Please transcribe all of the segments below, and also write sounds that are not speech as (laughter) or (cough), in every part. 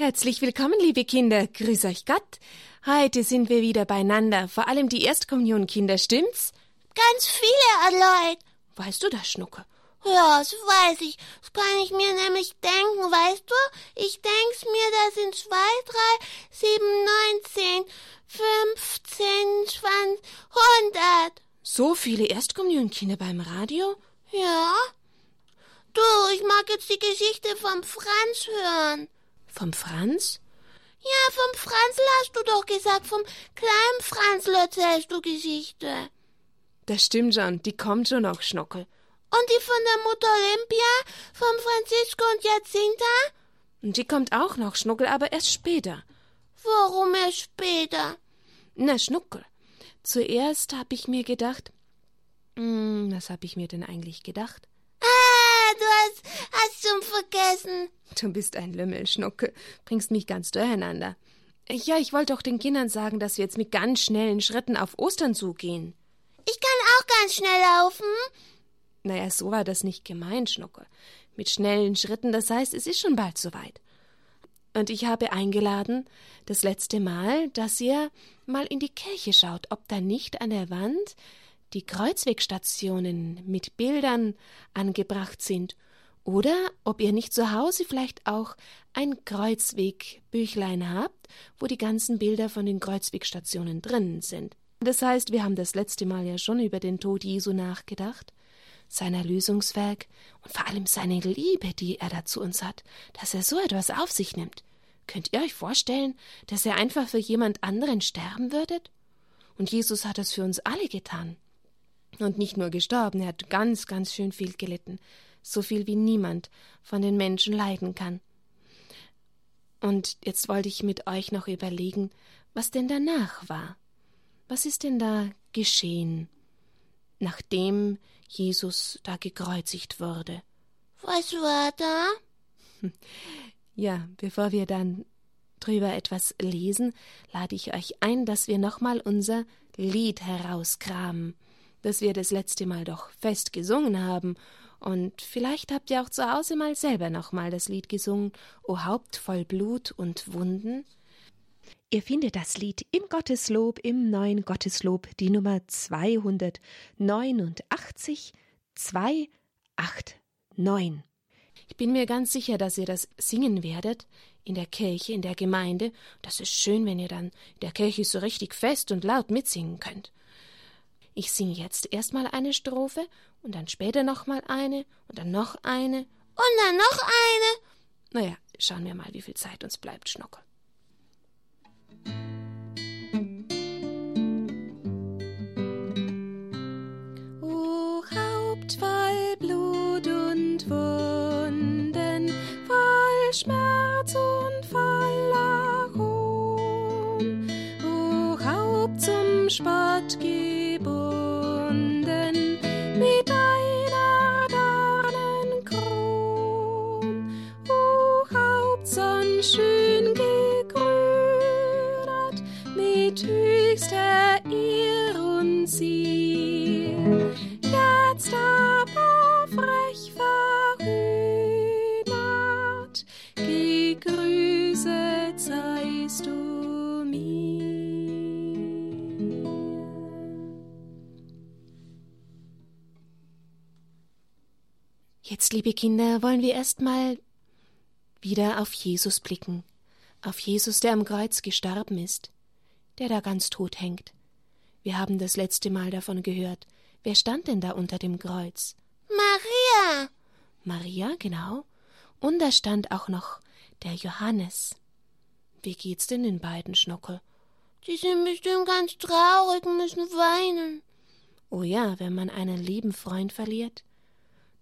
Herzlich willkommen, liebe Kinder. Grüß euch Gott. Heute sind wir wieder beieinander. Vor allem die Erstkommunionkinder, stimmt's? Ganz viele Leute. Weißt du das, Schnucke? Ja, das weiß ich. Das kann ich mir nämlich denken, weißt du? Ich denk's mir, da sind zwei, drei, sieben, neunzehn, fünfzehn, zwanzig, hundert. So viele Erstkommunionkinder beim Radio? Ja. Du, ich mag jetzt die Geschichte vom Franz hören. Vom Franz? Ja, vom Franzl hast du doch gesagt. Vom kleinen Franzl erzählst du Geschichte. Das stimmt schon. Die kommt schon noch, Schnockel. Und die von der Mutter Olympia, vom Francisco und Jacinta? Und die kommt auch noch, Schnuckel, aber erst später. Warum erst später? Na, Schnuckel. Zuerst hab ich mir gedacht. Hm, was hab ich mir denn eigentlich gedacht? Du hast, schon vergessen. Du bist ein Lümmel, Schnuckel. Bringst mich ganz durcheinander. Ja, ich wollte doch den Kindern sagen, dass wir jetzt mit ganz schnellen Schritten auf Ostern zugehen. Ich kann auch ganz schnell laufen. Naja, so war das nicht gemeint, Schnucke. Mit schnellen Schritten, das heißt, es ist schon bald soweit. Und ich habe eingeladen, das letzte Mal, dass ihr mal in die Kirche schaut, ob da nicht an der Wand die Kreuzwegstationen mit Bildern angebracht sind oder ob ihr nicht zu Hause vielleicht auch ein Kreuzwegbüchlein habt, wo die ganzen Bilder von den Kreuzwegstationen drinnen sind. Das heißt, wir haben das letzte Mal ja schon über den Tod Jesu nachgedacht sein Erlösungswerk und vor allem seine Liebe, die er da zu uns hat, dass er so etwas auf sich nimmt. Könnt ihr euch vorstellen, dass er einfach für jemand anderen sterben würdet? Und Jesus hat das für uns alle getan. Und nicht nur gestorben, er hat ganz, ganz schön viel gelitten, so viel wie niemand von den Menschen leiden kann. Und jetzt wollte ich mit euch noch überlegen, was denn danach war. Was ist denn da geschehen, nachdem Jesus da gekreuzigt wurde. Was war da? (laughs) Ja, bevor wir dann drüber etwas lesen, lade ich euch ein, dass wir nochmal unser Lied herauskramen, das wir das letzte Mal doch fest gesungen haben. Und vielleicht habt ihr auch zu Hause mal selber nochmal das Lied gesungen, O Haupt voll Blut und Wunden. Ihr findet das Lied im Gotteslob, im neuen Gotteslob, die Nummer 289 289. Ich bin mir ganz sicher, dass ihr das singen werdet in der Kirche, in der Gemeinde. Das ist schön, wenn ihr dann in der Kirche so richtig fest und laut mitsingen könnt. Ich singe jetzt erstmal eine Strophe und dann später nochmal eine und dann noch eine und dann noch eine. Naja, schauen wir mal, wie viel Zeit uns bleibt, Schnockel. Schmerz und voller Hohn, o Haupt zum Spott gebunden, Jetzt, liebe Kinder, wollen wir erstmal wieder auf Jesus blicken, auf Jesus, der am Kreuz gestorben ist, der da ganz tot hängt. Wir haben das letzte Mal davon gehört. Wer stand denn da unter dem Kreuz? Maria. Maria, genau. Und da stand auch noch der Johannes. Wie geht's denn den beiden, Schnockel? Die sind bestimmt ganz traurig und müssen weinen. Oh ja, wenn man einen lieben Freund verliert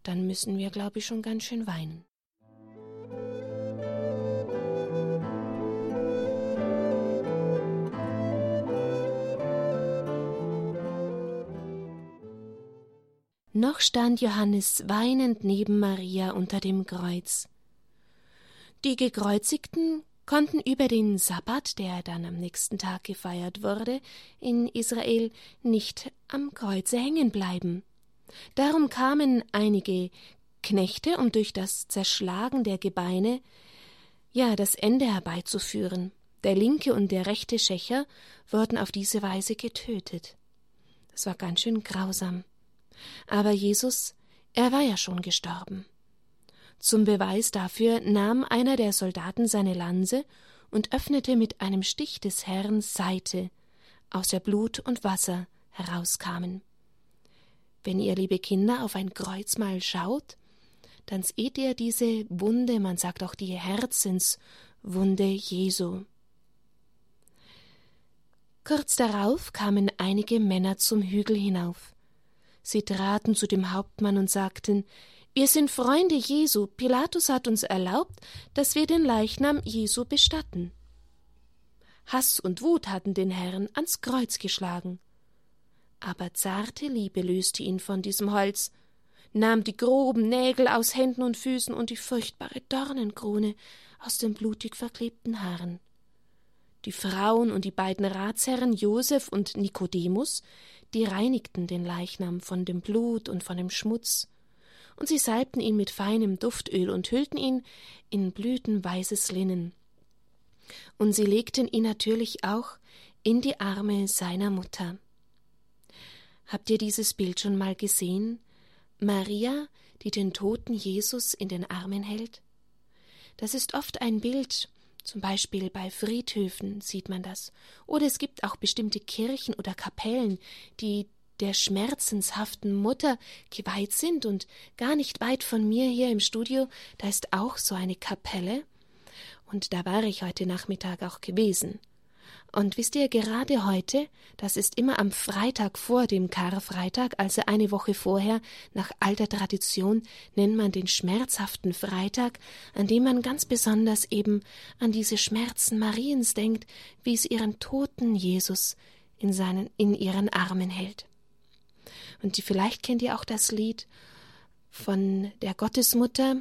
dann müssen wir, glaube ich, schon ganz schön weinen. Noch stand Johannes weinend neben Maria unter dem Kreuz. Die Gekreuzigten konnten über den Sabbat, der dann am nächsten Tag gefeiert wurde, in Israel nicht am Kreuze hängen bleiben. Darum kamen einige Knechte, um durch das Zerschlagen der Gebeine ja, das Ende herbeizuführen. Der linke und der rechte Schächer wurden auf diese Weise getötet. Das war ganz schön grausam. Aber Jesus, er war ja schon gestorben. Zum Beweis dafür nahm einer der Soldaten seine Lanze und öffnete mit einem Stich des Herrn Seite, aus der Blut und Wasser herauskamen. Wenn ihr, liebe Kinder, auf ein Kreuz mal schaut, dann seht ihr diese Wunde, man sagt auch die Herzenswunde Jesu. Kurz darauf kamen einige Männer zum Hügel hinauf. Sie traten zu dem Hauptmann und sagten Wir sind Freunde Jesu, Pilatus hat uns erlaubt, dass wir den Leichnam Jesu bestatten. Hass und Wut hatten den Herrn ans Kreuz geschlagen. Aber zarte Liebe löste ihn von diesem Holz, nahm die groben Nägel aus Händen und Füßen und die furchtbare Dornenkrone aus den blutig verklebten Haaren. Die Frauen und die beiden Ratsherren Josef und Nikodemus, die reinigten den Leichnam von dem Blut und von dem Schmutz, und sie salbten ihn mit feinem Duftöl und hüllten ihn in blütenweißes Linnen. Und sie legten ihn natürlich auch in die Arme seiner Mutter. Habt ihr dieses Bild schon mal gesehen? Maria, die den toten Jesus in den Armen hält? Das ist oft ein Bild, zum Beispiel bei Friedhöfen sieht man das. Oder es gibt auch bestimmte Kirchen oder Kapellen, die der schmerzenshaften Mutter geweiht sind. Und gar nicht weit von mir hier im Studio, da ist auch so eine Kapelle. Und da war ich heute Nachmittag auch gewesen. Und wisst ihr, gerade heute, das ist immer am Freitag vor dem Karfreitag, also eine Woche vorher, nach alter Tradition, nennt man den schmerzhaften Freitag, an dem man ganz besonders eben an diese Schmerzen Mariens denkt, wie es ihren toten Jesus in seinen, in ihren Armen hält. Und vielleicht kennt ihr auch das Lied von der Gottesmutter.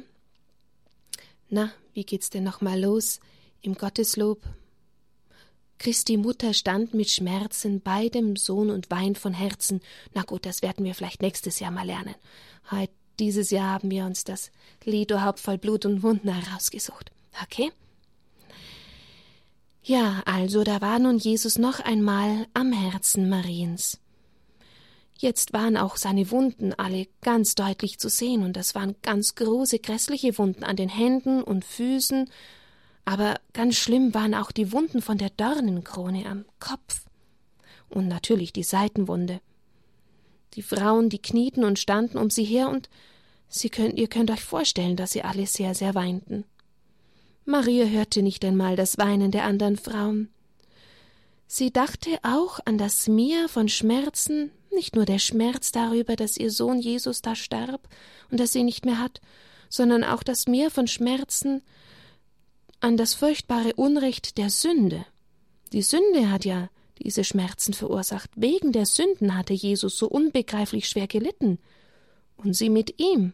Na, wie geht's denn nochmal los im Gotteslob? Christi Mutter stand mit Schmerzen bei dem Sohn und weint von Herzen. Na gut, das werden wir vielleicht nächstes Jahr mal lernen. Heut, dieses Jahr haben wir uns das Lied O Haupt voll Blut und Wunden herausgesucht. Okay? Ja, also da war nun Jesus noch einmal am Herzen Mariens. Jetzt waren auch seine Wunden alle ganz deutlich zu sehen, und das waren ganz große, grässliche Wunden an den Händen und Füßen aber ganz schlimm waren auch die Wunden von der Dornenkrone am Kopf. Und natürlich die Seitenwunde. Die Frauen, die knieten und standen um sie her, und sie könnt, ihr könnt euch vorstellen, dass sie alle sehr, sehr weinten. Maria hörte nicht einmal das Weinen der anderen Frauen. Sie dachte auch an das Meer von Schmerzen, nicht nur der Schmerz darüber, dass ihr Sohn Jesus da starb und dass sie nicht mehr hat, sondern auch das Meer von Schmerzen, an das furchtbare Unrecht der Sünde. Die Sünde hat ja diese Schmerzen verursacht. Wegen der Sünden hatte Jesus so unbegreiflich schwer gelitten. Und sie mit ihm.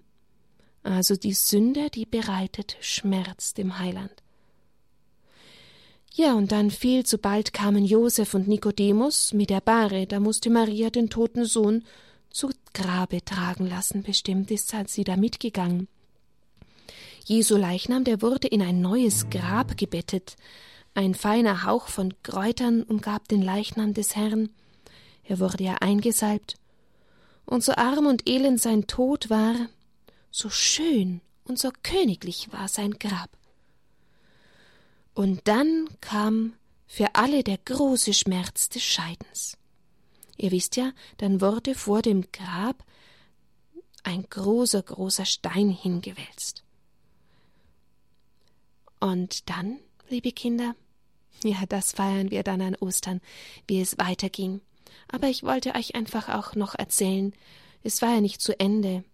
Also die Sünde, die bereitet Schmerz dem Heiland. Ja, und dann viel zu bald kamen Josef und Nikodemus mit der Bahre, da musste Maria den toten Sohn zu Grabe tragen lassen, bestimmt ist sie da mitgegangen. Jesu Leichnam, der wurde in ein neues Grab gebettet. Ein feiner Hauch von Kräutern umgab den Leichnam des Herrn. Er wurde ja eingesalbt. Und so arm und elend sein Tod war, so schön und so königlich war sein Grab. Und dann kam für alle der große Schmerz des Scheidens. Ihr wisst ja, dann wurde vor dem Grab ein großer, großer Stein hingewälzt. Und dann, liebe Kinder, ja, das feiern wir dann an Ostern, wie es weiterging. Aber ich wollte euch einfach auch noch erzählen, es war ja nicht zu Ende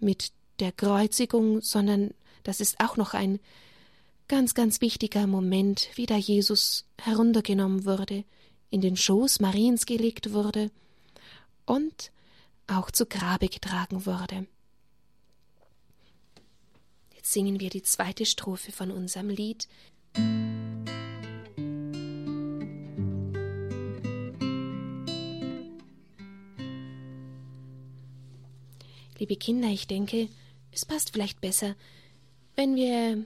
mit der Kreuzigung, sondern das ist auch noch ein ganz, ganz wichtiger Moment, wie da Jesus heruntergenommen wurde, in den Schoß Mariens gelegt wurde und auch zu Grabe getragen wurde singen wir die zweite Strophe von unserem Lied. Liebe Kinder, ich denke, es passt vielleicht besser, wenn wir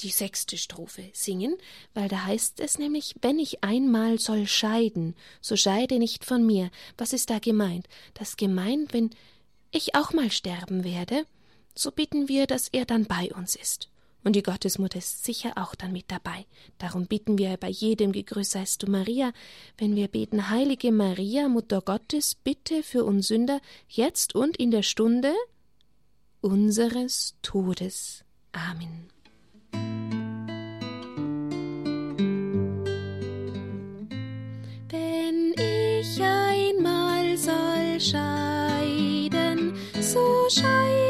die sechste Strophe singen, weil da heißt es nämlich, wenn ich einmal soll scheiden, so scheide nicht von mir. Was ist da gemeint? Das gemeint, wenn ich auch mal sterben werde, so bitten wir, dass er dann bei uns ist. Und die Gottesmutter ist sicher auch dann mit dabei. Darum bitten wir bei jedem Gegrüßt seist du Maria, wenn wir beten, Heilige Maria, Mutter Gottes, bitte für uns Sünder, jetzt und in der Stunde unseres Todes. Amen. Wenn ich einmal soll scheiden, so scheide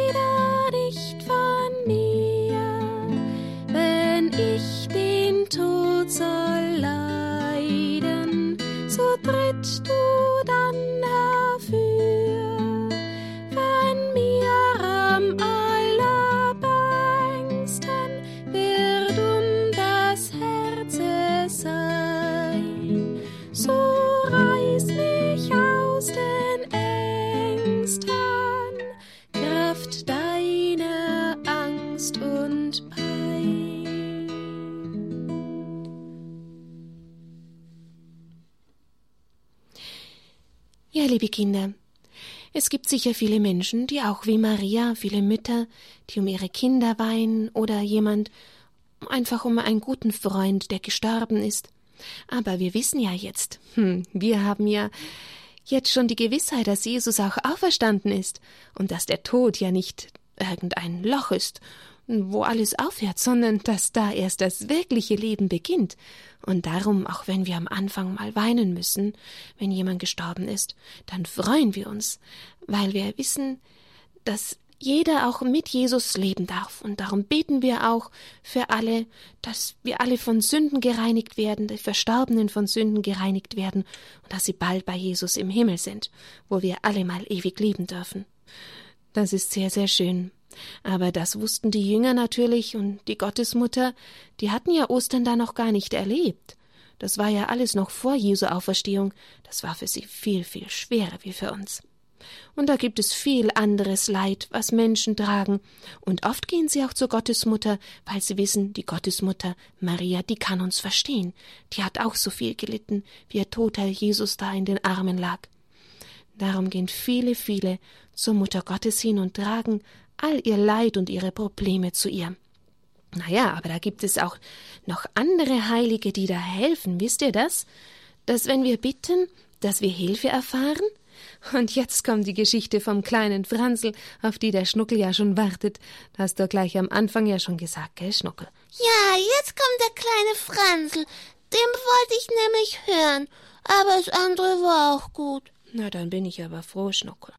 liebe Kinder, es gibt sicher viele Menschen, die auch wie Maria, viele Mütter, die um ihre Kinder weinen oder jemand einfach um einen guten Freund, der gestorben ist. Aber wir wissen ja jetzt, hm, wir haben ja jetzt schon die Gewissheit, dass Jesus auch auferstanden ist und dass der Tod ja nicht irgendein Loch ist, wo alles aufhört, sondern dass da erst das wirkliche Leben beginnt. Und darum, auch wenn wir am Anfang mal weinen müssen, wenn jemand gestorben ist, dann freuen wir uns, weil wir wissen, dass jeder auch mit Jesus leben darf. Und darum beten wir auch für alle, dass wir alle von Sünden gereinigt werden, die Verstorbenen von Sünden gereinigt werden und dass sie bald bei Jesus im Himmel sind, wo wir alle mal ewig leben dürfen. Das ist sehr, sehr schön. Aber das wussten die Jünger natürlich und die Gottesmutter, die hatten ja Ostern da noch gar nicht erlebt. Das war ja alles noch vor Jesu Auferstehung. Das war für sie viel, viel schwerer wie für uns. Und da gibt es viel anderes Leid, was Menschen tragen. Und oft gehen sie auch zur Gottesmutter, weil sie wissen, die Gottesmutter Maria, die kann uns verstehen. Die hat auch so viel gelitten, wie ihr toter Jesus da in den Armen lag. Darum gehen viele, viele zur Mutter Gottes hin und tragen all ihr Leid und ihre Probleme zu ihr. Naja, aber da gibt es auch noch andere Heilige, die da helfen. Wisst ihr das? Dass wenn wir bitten, dass wir Hilfe erfahren? Und jetzt kommt die Geschichte vom kleinen Franzl, auf die der Schnuckel ja schon wartet. Das hast du gleich am Anfang ja schon gesagt, gell, Schnuckel? Ja, jetzt kommt der kleine Franzl. Den wollte ich nämlich hören. Aber das andere war auch gut. Na, dann bin ich aber froh, Schnuckel.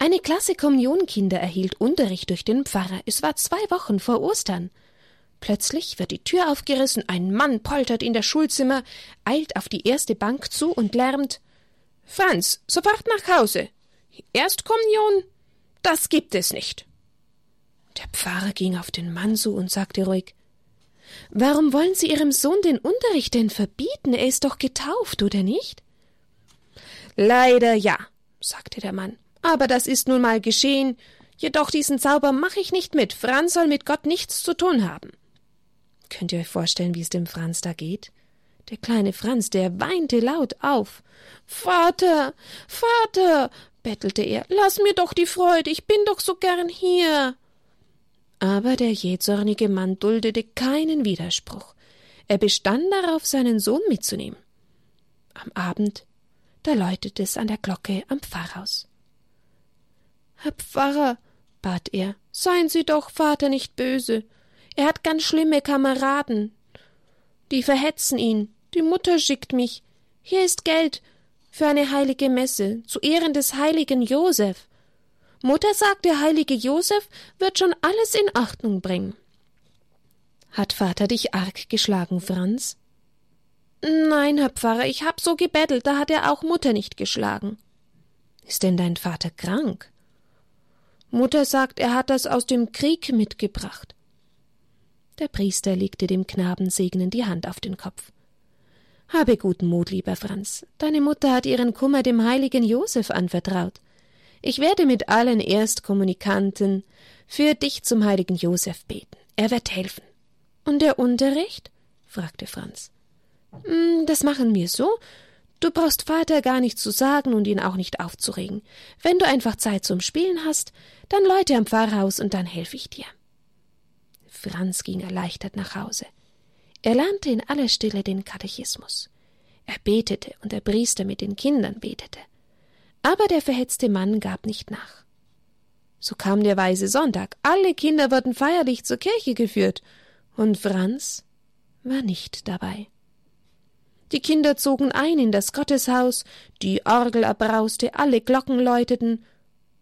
Eine Klasse Kommunionkinder erhielt Unterricht durch den Pfarrer. Es war zwei Wochen vor Ostern. Plötzlich wird die Tür aufgerissen, ein Mann poltert in das Schulzimmer, eilt auf die erste Bank zu und lärmt Franz, sofort nach Hause. Erstkommunion? Das gibt es nicht. Der Pfarrer ging auf den Mann zu und sagte ruhig Warum wollen Sie Ihrem Sohn den Unterricht denn verbieten? Er ist doch getauft, oder nicht? Leider ja, sagte der Mann. Aber das ist nun mal geschehen. Jedoch diesen Zauber mache ich nicht mit. Franz soll mit Gott nichts zu tun haben. Könnt ihr euch vorstellen, wie es dem Franz da geht? Der kleine Franz, der weinte laut auf. Vater, Vater, bettelte er, lass mir doch die Freude, ich bin doch so gern hier. Aber der jähzornige Mann duldete keinen Widerspruch. Er bestand darauf, seinen Sohn mitzunehmen. Am Abend, da läutete es an der Glocke am Pfarrhaus. Herr Pfarrer, bat er, seien Sie doch Vater nicht böse. Er hat ganz schlimme Kameraden. Die verhetzen ihn. Die Mutter schickt mich. Hier ist Geld für eine heilige Messe zu Ehren des heiligen Josef. Mutter sagt, der heilige Josef wird schon alles in Ordnung bringen. Hat Vater dich arg geschlagen, Franz? Nein, Herr Pfarrer, ich hab so gebettelt, da hat er auch Mutter nicht geschlagen. Ist denn dein Vater krank? Mutter sagt, er hat das aus dem Krieg mitgebracht. Der Priester legte dem Knaben segnend die Hand auf den Kopf. Habe guten Mut, lieber Franz. Deine Mutter hat ihren Kummer dem heiligen Josef anvertraut. Ich werde mit allen Erstkommunikanten für dich zum heiligen Josef beten. Er wird helfen. Und der Unterricht? fragte Franz. Hm, das machen wir so. Du brauchst Vater gar nicht zu sagen und ihn auch nicht aufzuregen. Wenn du einfach Zeit zum Spielen hast, dann läute am Pfarrhaus und dann helfe ich dir. Franz ging erleichtert nach Hause. Er lernte in aller Stille den Katechismus. Er betete und der Priester mit den Kindern betete. Aber der verhetzte Mann gab nicht nach. So kam der weise Sonntag, alle Kinder wurden feierlich zur Kirche geführt, und Franz war nicht dabei. Die Kinder zogen ein in das Gotteshaus, die Orgel erbrauste, alle Glocken läuteten.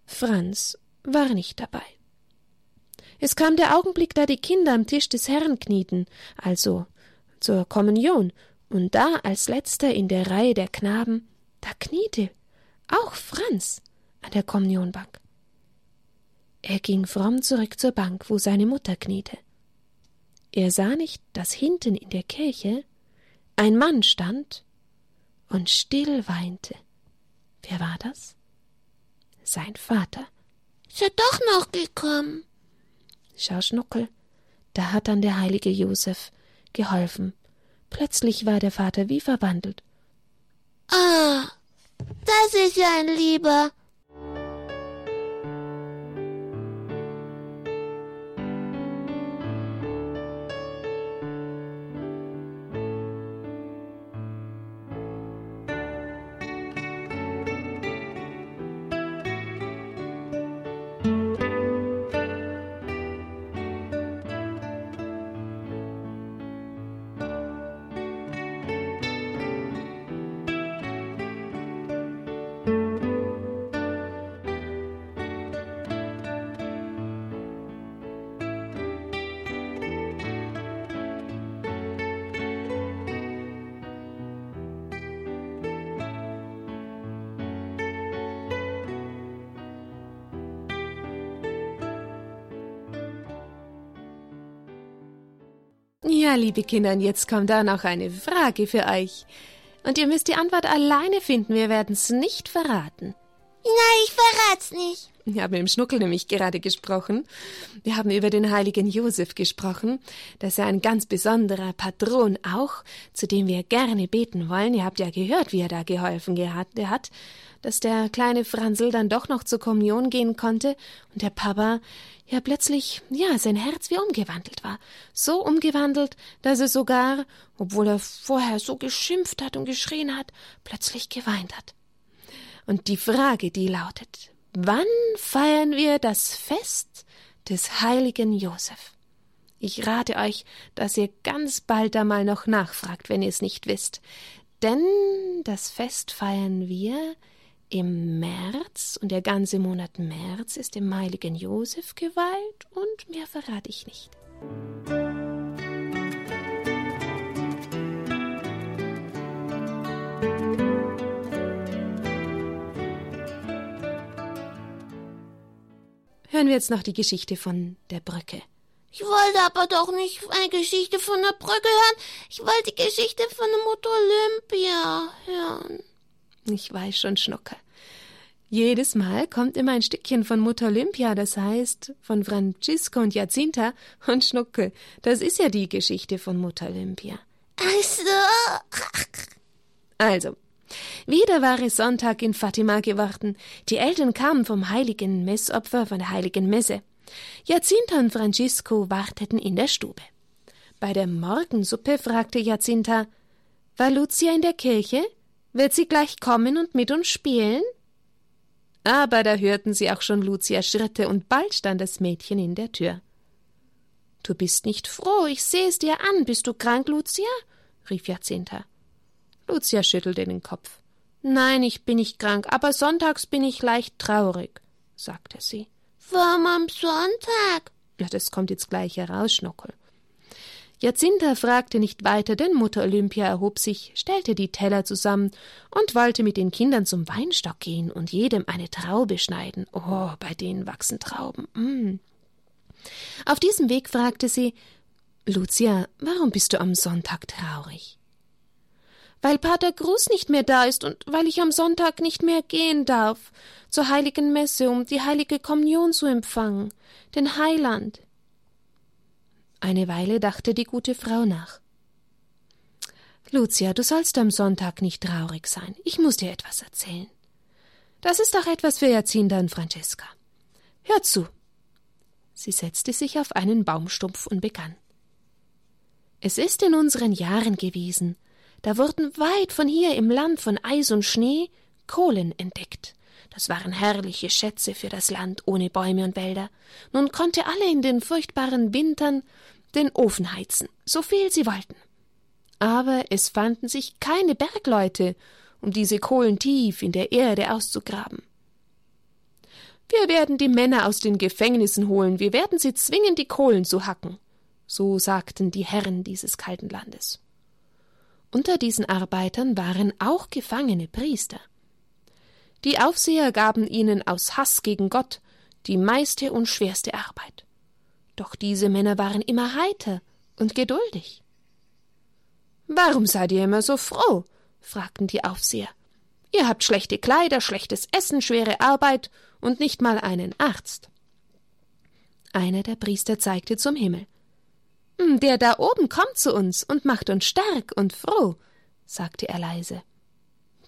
Franz war nicht dabei. Es kam der Augenblick, da die Kinder am Tisch des Herrn knieten, also zur Kommunion, und da als letzter in der Reihe der Knaben, da kniete auch Franz an der Kommunionbank. Er ging fromm zurück zur Bank, wo seine Mutter kniete. Er sah nicht, dass hinten in der Kirche ein Mann stand und still weinte. Wer war das? Sein Vater. Ist er doch noch gekommen? Schau, Schnuckel, da hat dann der heilige Josef geholfen. Plötzlich war der Vater wie verwandelt. Ah, das ist ja ein Lieber. Liebe Kinder, jetzt kommt da noch eine Frage für euch. Und ihr müsst die Antwort alleine finden, wir werden es nicht verraten. Nein, ich verrat's nicht. Wir haben im Schnuckel nämlich gerade gesprochen. Wir haben über den heiligen Josef gesprochen. Das ist ja ein ganz besonderer Patron auch, zu dem wir gerne beten wollen. Ihr habt ja gehört, wie er da geholfen hat. Dass der kleine Franzl dann doch noch zur Kommunion gehen konnte und der Papa ja plötzlich, ja, sein Herz wie umgewandelt war. So umgewandelt, dass er sogar, obwohl er vorher so geschimpft hat und geschrien hat, plötzlich geweint hat. Und die Frage, die lautet, wann feiern wir das Fest des heiligen Josef? Ich rate euch, dass ihr ganz bald einmal noch nachfragt, wenn ihr es nicht wisst. Denn das Fest feiern wir im März und der ganze Monat März ist dem heiligen Josef geweiht und mehr verrate ich nicht. Hören wir jetzt noch die Geschichte von der Brücke. Ich wollte aber doch nicht eine Geschichte von der Brücke hören. Ich wollte die Geschichte von der Mutter Olympia hören. Ich weiß schon, Schnucke. Jedes Mal kommt immer ein Stückchen von Mutter Olympia, das heißt von Francisco und Jacinta und Schnucke. Das ist ja die Geschichte von Mutter Olympia. Also. Also, wieder war es Sonntag in Fatima geworden. Die Eltern kamen vom heiligen Messopfer, von der heiligen Messe. Jacinta und Francisco warteten in der Stube. Bei der Morgensuppe fragte Jacinta, war Lucia in der Kirche? Wird sie gleich kommen und mit uns spielen? Aber da hörten sie auch schon Lucias Schritte und bald stand das Mädchen in der Tür. Du bist nicht froh, ich sehe es dir an. Bist du krank, Lucia? rief Jacinta. Lucia schüttelte den Kopf. Nein, ich bin nicht krank, aber sonntags bin ich leicht traurig, sagte sie. Warum am Sonntag? Ja, das kommt jetzt gleich heraus, Schnuckel. Jacinta fragte nicht weiter, denn Mutter Olympia erhob sich, stellte die Teller zusammen und wollte mit den Kindern zum Weinstock gehen und jedem eine Traube schneiden. Oh, bei denen wachsen Trauben. Mm. Auf diesem Weg fragte sie Lucia, warum bist du am Sonntag traurig? Weil Pater Gruß nicht mehr da ist und weil ich am Sonntag nicht mehr gehen darf zur heiligen Messe, um die heilige Kommunion zu empfangen, den Heiland. Eine Weile dachte die gute Frau nach. Lucia, du sollst am Sonntag nicht traurig sein. Ich muss dir etwas erzählen. Das ist doch etwas für Jacinta und Francesca. Hör zu. Sie setzte sich auf einen Baumstumpf und begann. Es ist in unseren Jahren gewesen, da wurden weit von hier im Land von Eis und Schnee Kohlen entdeckt. Das waren herrliche Schätze für das Land ohne Bäume und Wälder. Nun konnte alle in den furchtbaren Wintern den Ofen heizen, so viel sie wollten. Aber es fanden sich keine Bergleute, um diese Kohlen tief in der Erde auszugraben. Wir werden die Männer aus den Gefängnissen holen, wir werden sie zwingen, die Kohlen zu hacken, so sagten die Herren dieses kalten Landes. Unter diesen Arbeitern waren auch gefangene Priester. Die Aufseher gaben ihnen aus Hass gegen Gott die meiste und schwerste Arbeit. Doch diese Männer waren immer heiter und geduldig. Warum seid ihr immer so froh? fragten die Aufseher. Ihr habt schlechte Kleider, schlechtes Essen, schwere Arbeit und nicht mal einen Arzt. Einer der Priester zeigte zum Himmel. Hm, der da oben kommt zu uns und macht uns stark und froh, sagte er leise.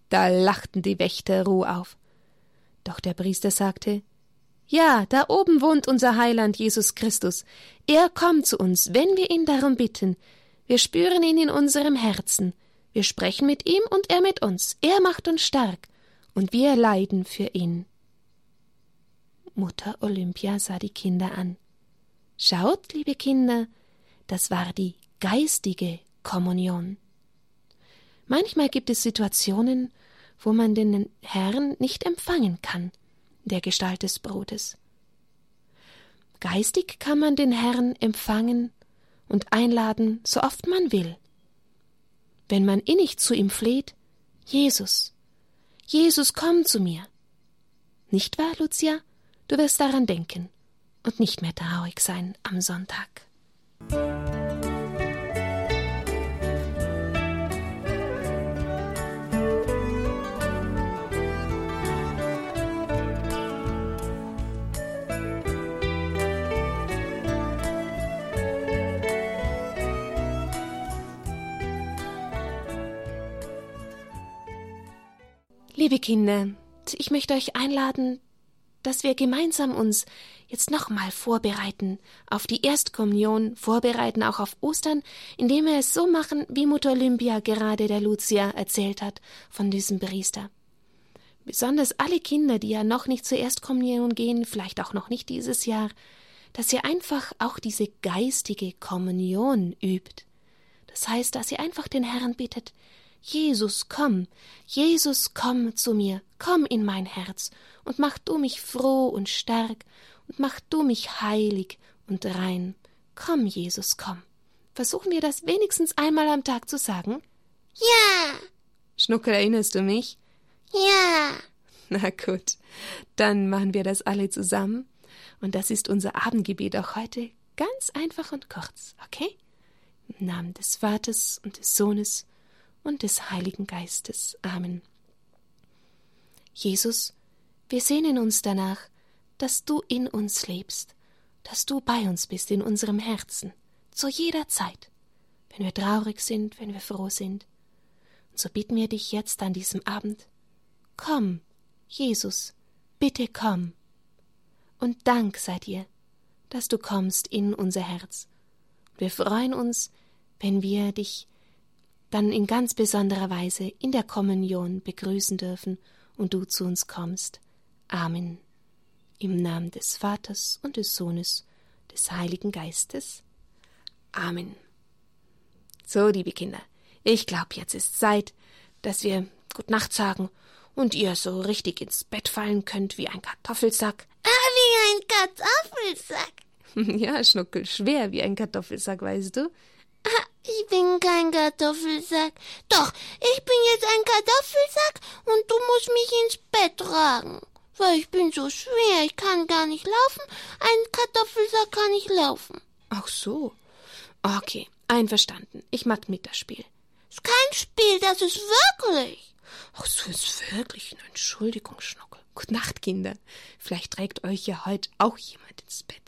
Da lachten die Wächter roh auf. Doch der Priester sagte Ja, da oben wohnt unser Heiland Jesus Christus. Er kommt zu uns, wenn wir ihn darum bitten. Wir spüren ihn in unserem Herzen. Wir sprechen mit ihm und er mit uns. Er macht uns stark, und wir leiden für ihn. Mutter Olympia sah die Kinder an. Schaut, liebe Kinder, das war die geistige Kommunion. Manchmal gibt es Situationen, wo man den Herrn nicht empfangen kann, der Gestalt des Brotes. Geistig kann man den Herrn empfangen und einladen, so oft man will. Wenn man innig zu ihm fleht, Jesus, Jesus, komm zu mir. Nicht wahr, Lucia? Du wirst daran denken und nicht mehr traurig sein am Sonntag. Liebe Kinder, ich möchte euch einladen, dass wir gemeinsam uns jetzt nochmal vorbereiten auf die Erstkommunion, vorbereiten auch auf Ostern, indem wir es so machen, wie Mutter Olympia gerade der Lucia erzählt hat von diesem Priester. Besonders alle Kinder, die ja noch nicht zur Erstkommunion gehen, vielleicht auch noch nicht dieses Jahr, dass ihr einfach auch diese geistige Kommunion übt. Das heißt, dass ihr einfach den Herrn bittet, Jesus, komm, Jesus, komm zu mir, komm in mein Herz, und mach du mich froh und stark, und mach du mich heilig und rein. Komm, Jesus, komm. Versuchen wir das wenigstens einmal am Tag zu sagen? Ja. Schnuckel, erinnerst du mich? Ja. Na gut, dann machen wir das alle zusammen. Und das ist unser Abendgebet auch heute ganz einfach und kurz, okay? Im Namen des Vaters und des Sohnes und des Heiligen Geistes. Amen. Jesus, wir sehnen uns danach, dass du in uns lebst, dass du bei uns bist in unserem Herzen, zu jeder Zeit, wenn wir traurig sind, wenn wir froh sind. Und so bitten wir dich jetzt an diesem Abend, komm, Jesus, bitte komm. Und Dank sei dir, dass du kommst in unser Herz. Und wir freuen uns, wenn wir dich dann in ganz besonderer Weise in der Kommunion begrüßen dürfen und du zu uns kommst. Amen. Im Namen des Vaters und des Sohnes, des Heiligen Geistes. Amen. So, liebe Kinder, ich glaube, jetzt ist Zeit, dass wir Gut Nacht sagen und ihr so richtig ins Bett fallen könnt wie ein Kartoffelsack. Ah, wie ein Kartoffelsack. (laughs) ja, Schnuckel, schwer wie ein Kartoffelsack, weißt du? Ich bin kein Kartoffelsack. Doch, ich bin jetzt ein Kartoffelsack und du musst mich ins Bett tragen. Weil ich bin so schwer, ich kann gar nicht laufen. Ein Kartoffelsack kann nicht laufen. Ach so. Okay, einverstanden. Ich mag mit das Spiel. ist kein Spiel, das ist wirklich. Ach, so ist wirklich. Entschuldigung, Schnuckel. Gute Nacht, Kinder. Vielleicht trägt euch ja heute auch jemand ins Bett.